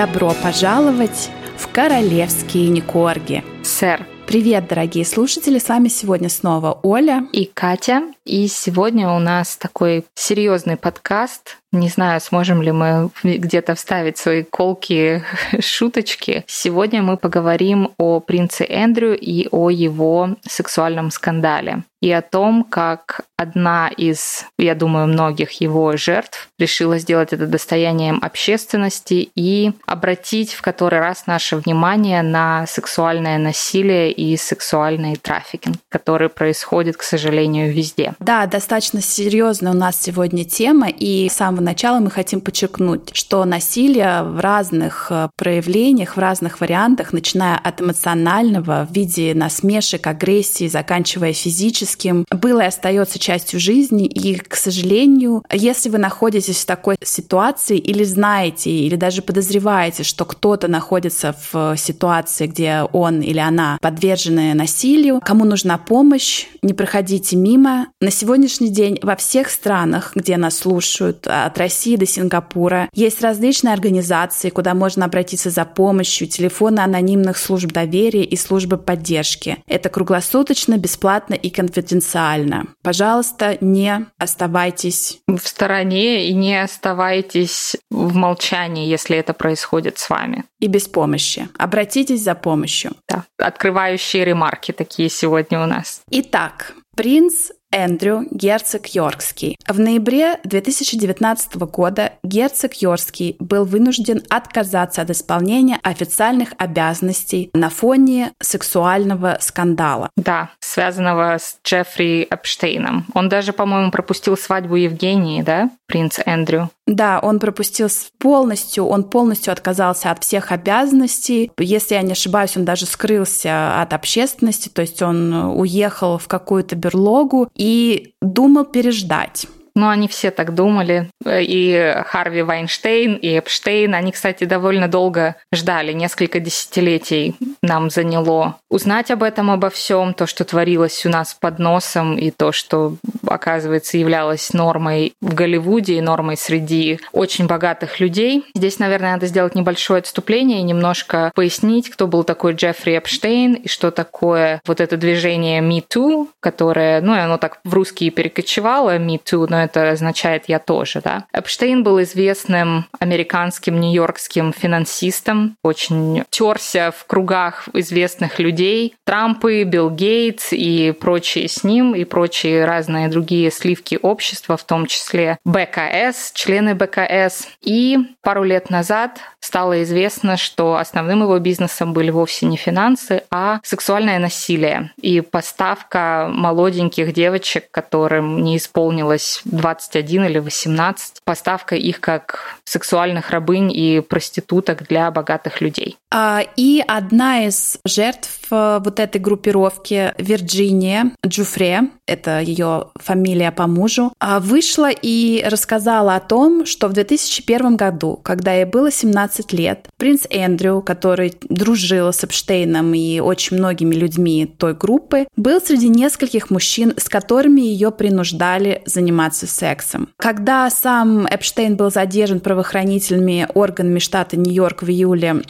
Добро пожаловать в королевские Никорги. Сэр, Привет, дорогие слушатели! С вами сегодня снова Оля и Катя. И сегодня у нас такой серьезный подкаст. Не знаю, сможем ли мы где-то вставить свои колки, шуточки. Сегодня мы поговорим о принце Эндрю и о его сексуальном скандале. И о том, как одна из, я думаю, многих его жертв решила сделать это достоянием общественности и обратить в который раз наше внимание на сексуальное насилие и сексуальный трафикинг, который происходит, к сожалению, везде. Да, достаточно серьезная у нас сегодня тема, и с самого начала мы хотим подчеркнуть, что насилие в разных э, проявлениях, в разных вариантах, начиная от эмоционального в виде насмешек, агрессии, заканчивая физическим, было и остается частью жизни. И, к сожалению, если вы находитесь в такой ситуации или знаете, или даже подозреваете, что кто-то находится в ситуации, где он или она подвержены насилию, кому нужна помощь, не проходите мимо. На сегодняшний день во всех странах, где нас слушают, от России до Сингапура, есть различные организации, куда можно обратиться за помощью, телефоны анонимных служб доверия и службы поддержки. Это круглосуточно, бесплатно и конфиденциально. Пожалуйста, не оставайтесь в стороне и не оставайтесь в молчании, если это происходит с вами. И без помощи. Обратитесь за помощью. Да. Открывающие ремарки такие сегодня у нас. Итак, принц Эндрю, герцог Йоркский. В ноябре 2019 года герцог Йоркский был вынужден отказаться от исполнения официальных обязанностей на фоне сексуального скандала. Да, связанного с Джеффри Эпштейном. Он даже, по-моему, пропустил свадьбу Евгении, да, принц Эндрю? Да, он пропустил полностью, он полностью отказался от всех обязанностей. Если я не ошибаюсь, он даже скрылся от общественности, то есть он уехал в какую-то берлогу и думал переждать. Ну, они все так думали. И Харви Вайнштейн, и Эпштейн. Они, кстати, довольно долго ждали. Несколько десятилетий нам заняло узнать об этом, обо всем. То, что творилось у нас под носом, и то, что, оказывается, являлось нормой в Голливуде и нормой среди очень богатых людей. Здесь, наверное, надо сделать небольшое отступление и немножко пояснить, кто был такой Джеффри Эпштейн и что такое вот это движение Me Too, которое, ну, оно так в русский перекочевало, Me Too, но это означает «я тоже». Да? Эпштейн был известным американским нью-йоркским финансистом, очень терся в кругах известных людей. Трампы, Билл Гейтс и прочие с ним, и прочие разные другие сливки общества, в том числе БКС, члены БКС. И пару лет назад стало известно, что основным его бизнесом были вовсе не финансы, а сексуальное насилие и поставка молоденьких девочек, которым не исполнилось 21 или 18, поставка их как сексуальных рабынь и проституток для богатых людей. А, и одна из жертв э, вот этой группировки, Вирджиния Джуфре, это ее фамилия по мужу, а, вышла и рассказала о том, что в 2001 году, когда ей было 17 лет, принц Эндрю, который дружил с Эпштейном и очень многими людьми той группы, был среди нескольких мужчин, с которыми ее принуждали заниматься сексом. Когда сам Эпштейн был задержан правоохранительными органами штата Нью-Йорк в июле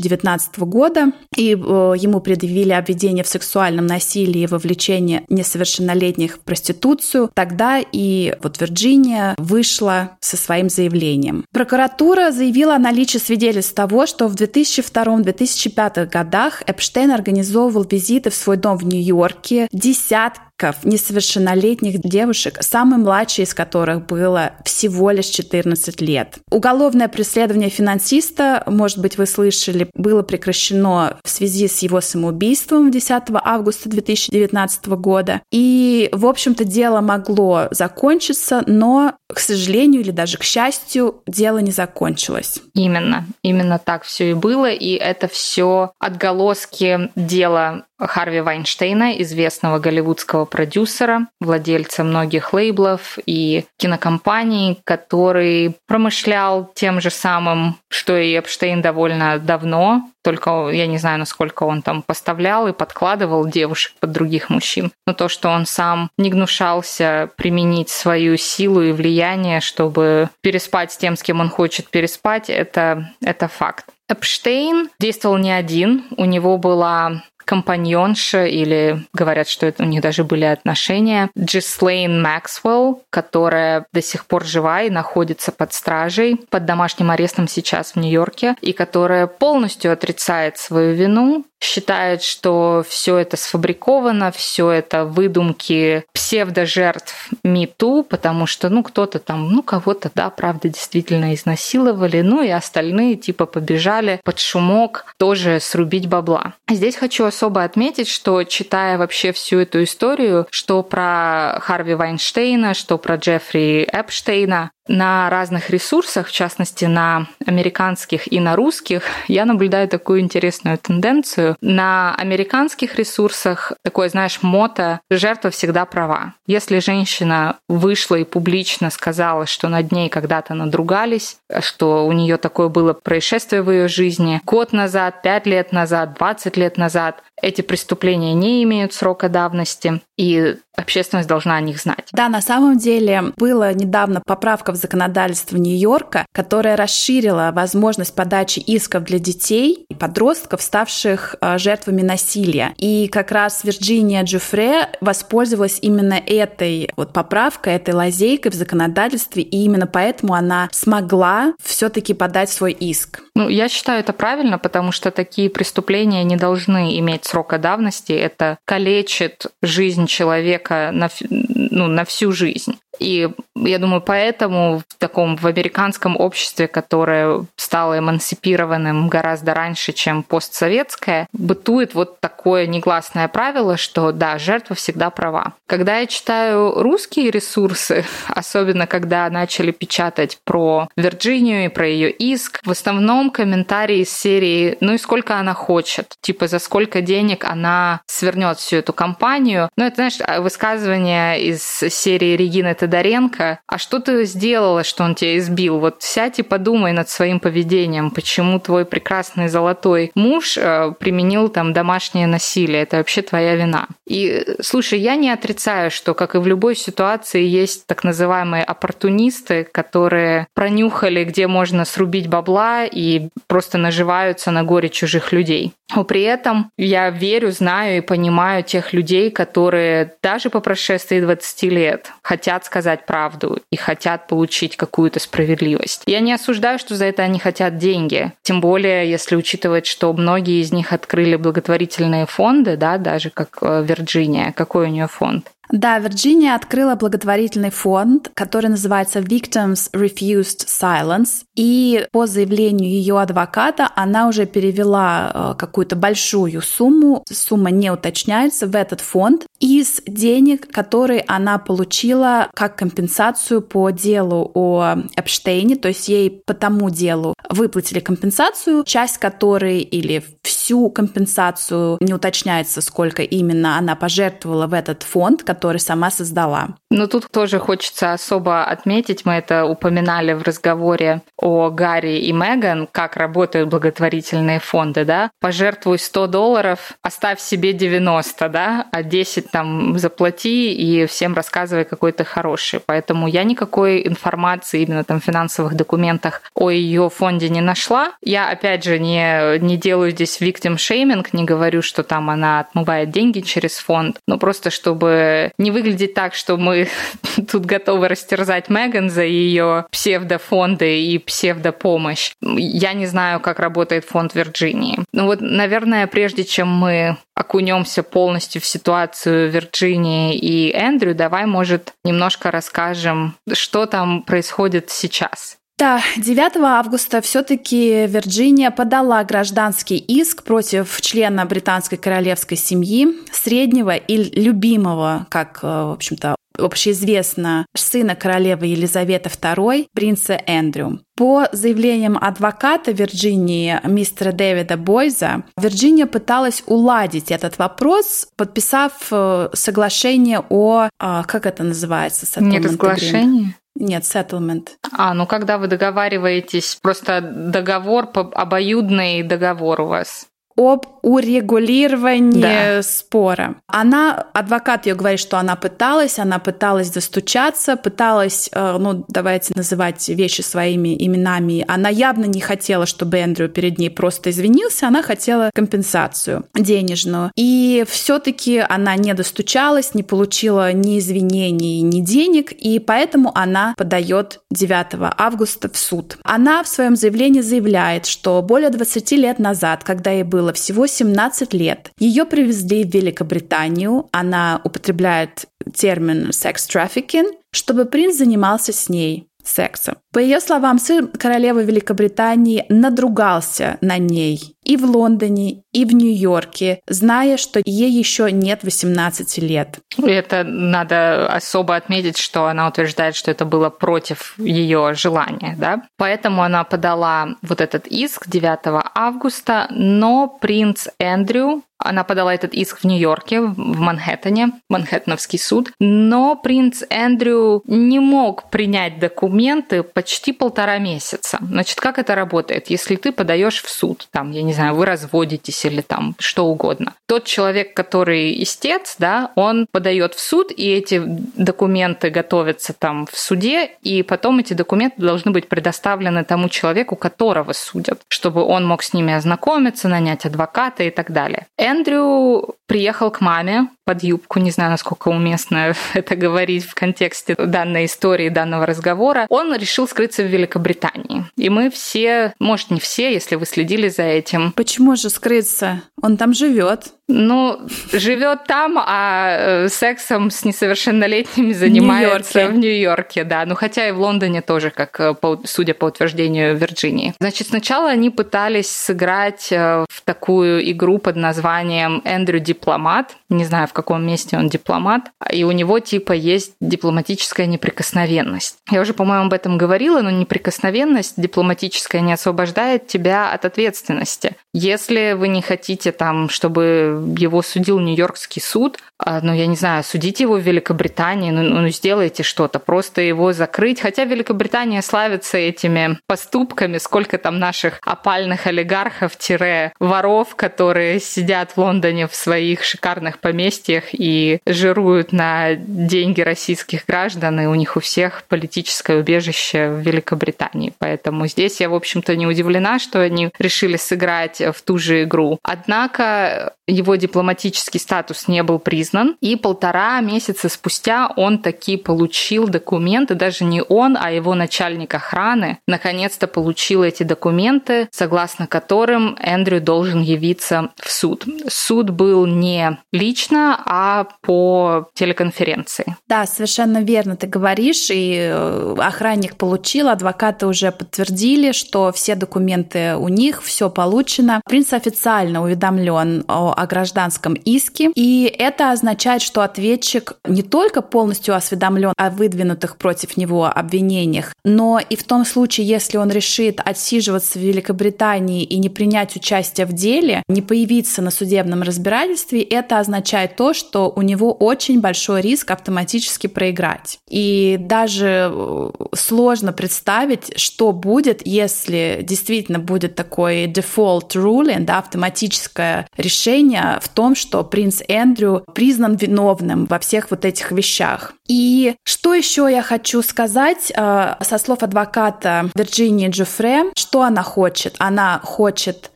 2019 года, и э, ему предъявили обвинение в сексуальном насилии и вовлечении несовершеннолетних в проституцию, тогда и вот Вирджиния вышла со своим заявлением. Прокуратура заявила о наличии свидетельств того, что в 2002-2005 годах Эпштейн организовывал визиты в свой дом в Нью-Йорке десятки десятков несовершеннолетних девушек, самой младшей из которых было всего лишь 14 лет. Уголовное преследование финансиста, может быть, вы слышали, было прекращено в связи с его самоубийством 10 августа 2019 года. И, в общем-то, дело могло закончиться, но, к сожалению или даже к счастью, дело не закончилось. Именно, именно так все и было, и это все отголоски дела Харви Вайнштейна, известного голливудского продюсера, владельца многих лейблов и кинокомпаний, который промышлял тем же самым, что и Эпштейн довольно давно, только я не знаю, насколько он там поставлял и подкладывал девушек под других мужчин. Но то, что он сам не гнушался применить свою силу и влияние, чтобы переспать с тем, с кем он хочет переспать, это, это факт. Эпштейн действовал не один. У него была компаньонша, или говорят, что это у них даже были отношения, Джислейн Максвелл, которая до сих пор жива и находится под стражей, под домашним арестом сейчас в Нью-Йорке, и которая полностью отрицает свою вину, считает, что все это сфабриковано, все это выдумки псевдожертв МИТУ, потому что, ну, кто-то там, ну, кого-то, да, правда, действительно изнасиловали, ну, и остальные, типа, побежали под шумок тоже срубить бабла. Здесь хочу особо отметить, что, читая вообще всю эту историю, что про Харви Вайнштейна, что про Джеффри Эпштейна, на разных ресурсах, в частности на американских и на русских, я наблюдаю такую интересную тенденцию. На американских ресурсах такое, знаешь, мото «жертва всегда права». Если женщина вышла и публично сказала, что над ней когда-то надругались, что у нее такое было происшествие в ее жизни год назад, пять лет назад, 20 лет назад, эти преступления не имеют срока давности, и общественность должна о них знать. Да, на самом деле была недавно поправка в законодательство Нью-Йорка, которая расширила возможность подачи исков для детей и подростков, ставших а, жертвами насилия. И как раз Вирджиния Джуфре воспользовалась именно этой вот поправкой, этой лазейкой в законодательстве, и именно поэтому она смогла все-таки подать свой иск. Ну, я считаю это правильно, потому что такие преступления не должны иметь срока давности. Это калечит жизнь человека на, ну, на всю жизнь. И я думаю, поэтому в таком в американском обществе, которое стало эмансипированным гораздо раньше, чем постсоветское, бытует вот такое негласное правило, что да, жертва всегда права. Когда я читаю русские ресурсы, особенно когда начали печатать про Вирджинию и про ее иск, в основном комментарии из серии «Ну и сколько она хочет?» Типа «За сколько денег она свернет всю эту компанию?» Ну это, знаешь, высказывание из серии Регины Тодоренко, а что ты сделала, что он тебя избил? Вот сядь и подумай над своим поведением, почему твой прекрасный золотой муж э, применил там домашнее насилие, это вообще твоя вина. И слушай, я не отрицаю, что, как и в любой ситуации, есть так называемые оппортунисты, которые пронюхали, где можно срубить бабла и просто наживаются на горе чужих людей. Но при этом я верю, знаю и понимаю тех людей, которые даже по прошествии 20 лет хотят сказать правду и хотят получить какую-то справедливость. Я не осуждаю, что за это они хотят деньги. Тем более, если учитывать, что многие из них открыли благотворительные фонды, да, даже как э, Вирджиния. Какой у нее фонд? Да, Вирджиния открыла благотворительный фонд, который называется Victims Refused Silence. И по заявлению ее адвоката она уже перевела э, какую-то большую сумму, сумма не уточняется, в этот фонд из денег, которые она получила как компенсацию по делу о Эпштейне, то есть ей по тому делу выплатили компенсацию, часть которой или всю компенсацию не уточняется, сколько именно она пожертвовала в этот фонд, который сама создала. Но тут тоже хочется особо отметить, мы это упоминали в разговоре о Гарри и Меган, как работают благотворительные фонды, да? Пожертвуй 100 долларов, оставь себе 90, да, а 10 там заплати и всем рассказывай какой то хороший. Поэтому я никакой информации именно там в финансовых документах о ее фонде не нашла. Я, опять же, не, не делаю здесь victim shaming, не говорю, что там она отмывает деньги через фонд, но просто чтобы не выглядеть так, что мы тут готовы растерзать Меган за ее псевдофонды и псевдопомощь. Я не знаю, как работает фонд Вирджинии. Ну вот, наверное, прежде чем мы окунемся полностью в ситуацию Вирджинии и Эндрю, давай, может, немножко расскажем, что там происходит сейчас. Да, 9 августа все-таки Вирджиния подала гражданский иск против члена британской королевской семьи, среднего и любимого, как, э, в общем-то, общеизвестно, сына королевы Елизаветы II, принца Эндрю. По заявлениям адвоката Вирджинии мистера Дэвида Бойза, Вирджиния пыталась уладить этот вопрос, подписав э, соглашение о... А, как это называется? Не разглашение? Нет, settlement. А, ну когда вы договариваетесь, просто договор, обоюдный договор у вас об урегулировании да. спора. Она, адвокат ее говорит, что она пыталась, она пыталась достучаться, пыталась, э, ну, давайте называть вещи своими именами. Она явно не хотела, чтобы Эндрю перед ней просто извинился, она хотела компенсацию денежную. И все-таки она не достучалась, не получила ни извинений, ни денег, и поэтому она подает 9 августа в суд. Она в своем заявлении заявляет, что более 20 лет назад, когда ей было было всего 17 лет. Ее привезли в Великобританию. Она употребляет термин секс-трафикинг, чтобы принц занимался с ней сексом. По ее словам, сын королевы Великобритании надругался на ней и в Лондоне, и в Нью-Йорке, зная, что ей еще нет 18 лет. Это надо особо отметить, что она утверждает, что это было против ее желания, да? Поэтому она подала вот этот иск 9 августа, но принц Эндрю она подала этот иск в Нью-Йорке, в Манхэттене, Манхэттеновский суд. Но принц Эндрю не мог принять документы почти полтора месяца. Значит, как это работает? Если ты подаешь в суд, там, я не знаю, вы разводитесь или там что угодно. Тот человек, который истец, да, он подает в суд, и эти документы готовятся там в суде, и потом эти документы должны быть предоставлены тому человеку, которого судят, чтобы он мог с ними ознакомиться, нанять адвоката и так далее. Эндрю приехал к маме под юбку, не знаю, насколько уместно это говорить в контексте данной истории, данного разговора, он решил скрыться в Великобритании. И мы все, может, не все, если вы следили за этим. Почему же скрыться? Он там живет. Ну, живет там, а э, сексом с несовершеннолетними занимается в Нью-Йорке, да. Ну, хотя и в Лондоне тоже, как э, судя по утверждению Вирджинии. Значит, сначала они пытались сыграть э, в такую игру под названием Эндрю Дипломат. Не знаю, в каком месте он дипломат. И у него типа есть дипломатическая неприкосновенность. Я уже, по-моему, об этом говорила, но неприкосновенность дипломатическая не освобождает тебя от ответственности. Если вы не хотите там, чтобы его судил Нью-Йоркский суд, ну, я не знаю, судите его в Великобритании, ну, ну, сделайте что-то, просто его закрыть. Хотя Великобритания славится этими поступками, сколько там наших опальных олигархов-воров, которые сидят в Лондоне в своих шикарных поместьях и жируют на деньги российских граждан, и у них у всех политическое убежище в Великобритании. Поэтому здесь я, в общем-то, не удивлена, что они решили сыграть в ту же игру. Однако его дипломатический статус не был признан, и полтора месяца спустя он таки получил документы, даже не он, а его начальник охраны, наконец-то получил эти документы, согласно которым Эндрю должен явиться в суд. Суд был не лично, а по телеконференции. Да, совершенно верно ты говоришь, и э, охранник получил, адвокаты уже подтвердили, что все документы у них, все получено. Принц официально уведомлен о о гражданском иске, и это означает, что ответчик не только полностью осведомлен о выдвинутых против него обвинениях, но и в том случае, если он решит отсиживаться в Великобритании и не принять участие в деле, не появиться на судебном разбирательстве, это означает то, что у него очень большой риск автоматически проиграть. И даже э, сложно представить, что будет, если действительно будет такой default ruling, да, автоматическое решение, обвинения в том, что принц Эндрю признан виновным во всех вот этих вещах. И что еще я хочу сказать э, со слов адвоката Вирджинии Джуфре, что она хочет? Она хочет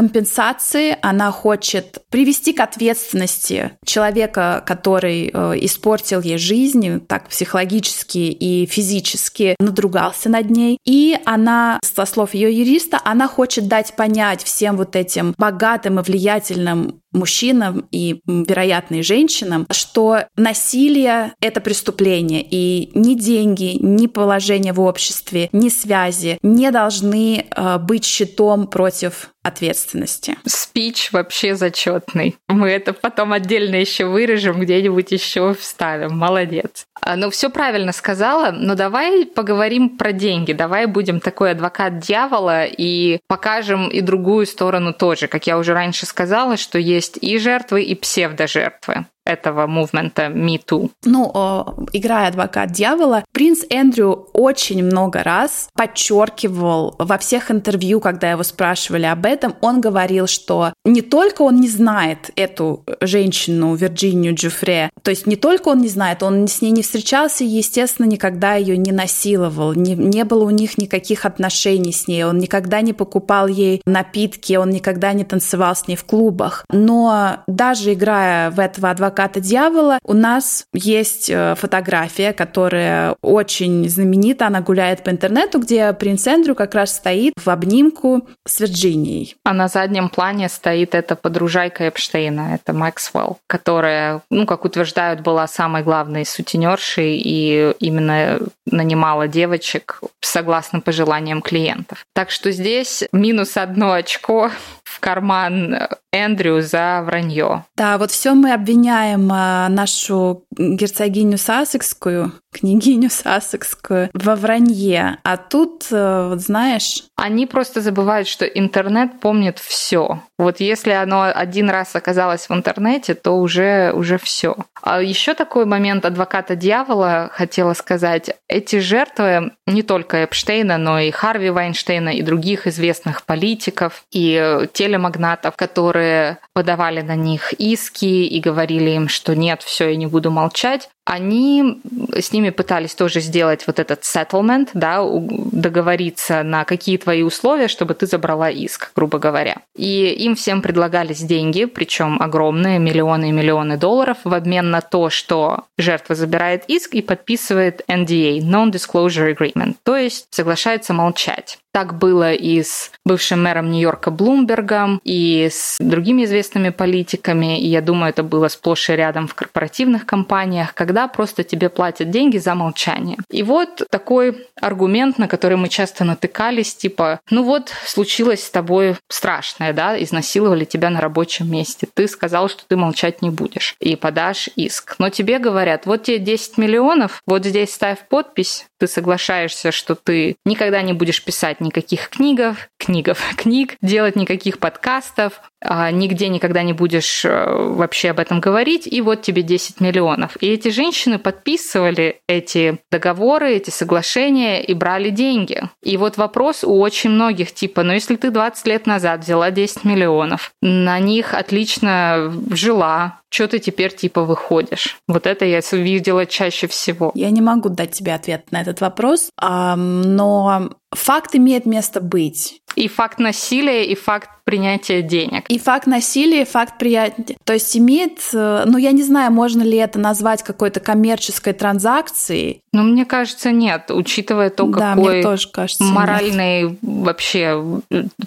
компенсации, она хочет привести к ответственности человека, который э, испортил ей жизнь, так психологически и физически надругался над ней. И она, со слов ее юриста, она хочет дать понять всем вот этим богатым и влиятельным мужчинам и, вероятно, и женщинам, что насилие — это преступление, и ни деньги, ни положение в обществе, ни связи не должны э, быть щитом против ответственности. Спич вообще зачетный. Мы это потом отдельно еще вырежем, где-нибудь еще вставим. Молодец. А, ну, все правильно сказала, но давай поговорим про деньги. Давай будем такой адвокат дьявола и покажем и другую сторону тоже. Как я уже раньше сказала, что есть и жертвы, и псевдожертвы этого мувмента Me Too. Ну, играя адвокат дьявола, принц Эндрю очень много раз подчеркивал во всех интервью, когда его спрашивали об этом, он говорил, что не только он не знает эту женщину, Вирджинию Джуфре, то есть не только он не знает, он с ней не встречался и, естественно, никогда ее не насиловал, не, не было у них никаких отношений с ней, он никогда не покупал ей напитки, он никогда не танцевал с ней в клубах. Но даже играя в этого адвоката дьявола, у нас есть э, фотография, которая очень знаменита, она гуляет по интернету, где принц Эндрю как раз стоит в обнимку с Вирджинией. А на заднем плане стоит эта подружайка Эпштейна, это Максвелл, которая, ну, как утверждают, была самой главной сутенершей и именно нанимала девочек согласно пожеланиям клиентов. Так что здесь минус одно очко в карман Эндрю за вранье. Да, вот все мы обвиняем а, нашу герцогиню Сассекскую, княгиню Сассекскую во вранье. А тут, э, вот знаешь... Они просто забывают, что интернет помнит все. Вот если оно один раз оказалось в интернете, то уже, уже все. А еще такой момент адвоката дьявола хотела сказать. Эти жертвы не только Эпштейна, но и Харви Вайнштейна, и других известных политиков, и телемагнатов, которые подавали на них иски и говорили им, что нет, все, я не буду молчать они с ними пытались тоже сделать вот этот settlement, да, договориться на какие твои условия, чтобы ты забрала иск, грубо говоря. И им всем предлагались деньги, причем огромные, миллионы и миллионы долларов, в обмен на то, что жертва забирает иск и подписывает NDA, Non-Disclosure Agreement, то есть соглашается молчать. Так было и с бывшим мэром Нью-Йорка Блумбергом, и с другими известными политиками, и я думаю, это было сплошь и рядом в корпоративных компаниях, когда просто тебе платят деньги за молчание. И вот такой аргумент, на который мы часто натыкались, типа, ну вот, случилось с тобой страшное, да, изнасиловали тебя на рабочем месте, ты сказал, что ты молчать не будешь, и подашь иск. Но тебе говорят, вот тебе 10 миллионов, вот здесь ставь подпись, ты соглашаешься, что ты никогда не будешь писать никаких книгов, книгов, книг, делать никаких подкастов, а, нигде никогда не будешь э, вообще об этом говорить, и вот тебе 10 миллионов. И эти женщины подписывали эти договоры, эти соглашения и брали деньги. И вот вопрос у очень многих, типа, ну если ты 20 лет назад взяла 10 миллионов, на них отлично жила, что ты теперь типа выходишь? Вот это я видела чаще всего. Я не могу дать тебе ответ на этот вопрос, но факт имеет место быть. И факт насилия, и факт принятия денег. И факт насилия, и факт приятия. То есть имеет, э, ну я не знаю, можно ли это назвать какой-то коммерческой транзакцией. Ну, мне кажется, нет, учитывая то, да, какой мне тоже кажется, моральный нет. вообще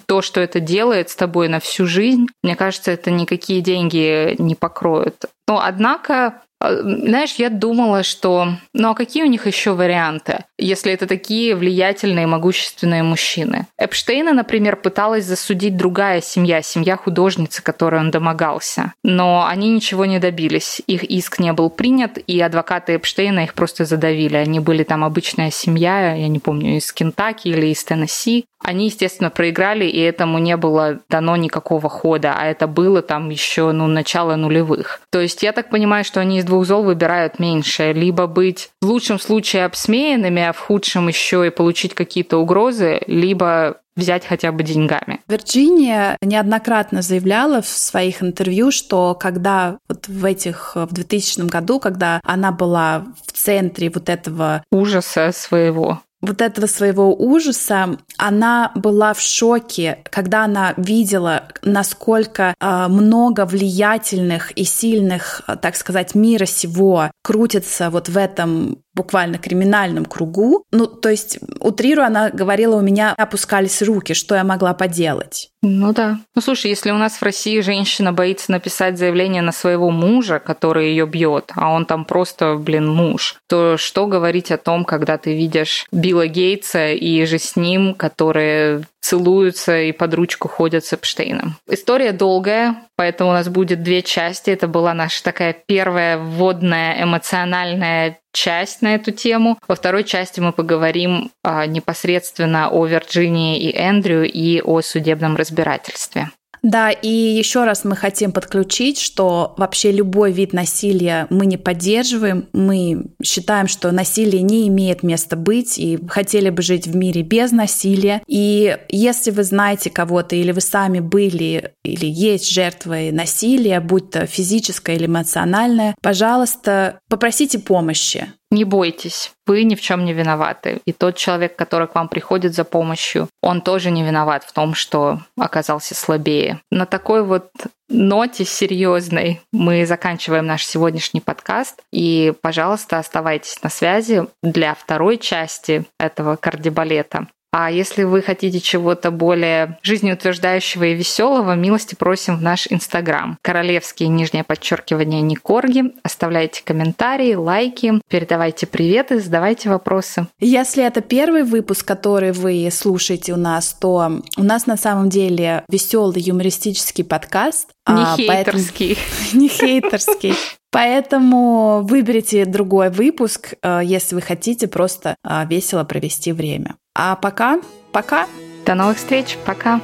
то, что это делает с тобой на всю жизнь, мне кажется, это никакие деньги не покроют. Но, однако, знаешь, я думала, что... Ну а какие у них еще варианты, если это такие влиятельные, могущественные мужчины? Эпштейна, например, пыталась засудить другая семья, семья художницы, которой он домогался. Но они ничего не добились. Их иск не был принят, и адвокаты Эпштейна их просто задавили. Они были там обычная семья, я не помню, из Кентаки или из Теннесси. Они, естественно, проиграли, и этому не было дано никакого хода, а это было там еще, ну, начало нулевых. То есть я так понимаю, что они из двух зол выбирают меньшее. Либо быть в лучшем случае обсмеянными, а в худшем еще и получить какие-то угрозы, либо взять хотя бы деньгами. Вирджиния неоднократно заявляла в своих интервью, что когда вот в этих, в 2000 году, когда она была в центре вот этого ужаса своего, вот этого своего ужаса, она была в шоке, когда она видела, насколько э, много влиятельных и сильных, так сказать, мира сего крутится вот в этом буквально криминальном кругу. Ну, то есть, утрирую, она говорила, у меня опускались руки, что я могла поделать. Ну да. Ну слушай, если у нас в России женщина боится написать заявление на своего мужа, который ее бьет, а он там просто, блин, муж, то что говорить о том, когда ты видишь Билла Гейтса и же с ним, которые целуются и под ручку ходят с Эпштейном. История долгая, поэтому у нас будет две части. Это была наша такая первая вводная эмоциональная часть на эту тему. Во второй части мы поговорим а, непосредственно о Вирджинии и Эндрю и о судебном разбирательстве. Да, и еще раз мы хотим подключить, что вообще любой вид насилия мы не поддерживаем. Мы считаем, что насилие не имеет места быть и хотели бы жить в мире без насилия. И если вы знаете кого-то или вы сами были или есть жертвой насилия, будь то физическое или эмоциональное, пожалуйста, попросите помощи. Не бойтесь, вы ни в чем не виноваты. И тот человек, который к вам приходит за помощью, он тоже не виноват в том, что оказался слабее. На такой вот ноте серьезной мы заканчиваем наш сегодняшний подкаст. И, пожалуйста, оставайтесь на связи для второй части этого кардибалета. А если вы хотите чего-то более жизнеутверждающего и веселого, милости просим в наш Инстаграм. Королевские нижнее подчеркивание Никорги. Оставляйте комментарии, лайки, передавайте приветы, задавайте вопросы. Если это первый выпуск, который вы слушаете у нас, то у нас на самом деле веселый юмористический подкаст. Не а, хейтерский. Поэтому... Не хейтерский. Поэтому выберите другой выпуск, э, если вы хотите просто э, весело провести время. А пока, пока. До новых встреч, пока.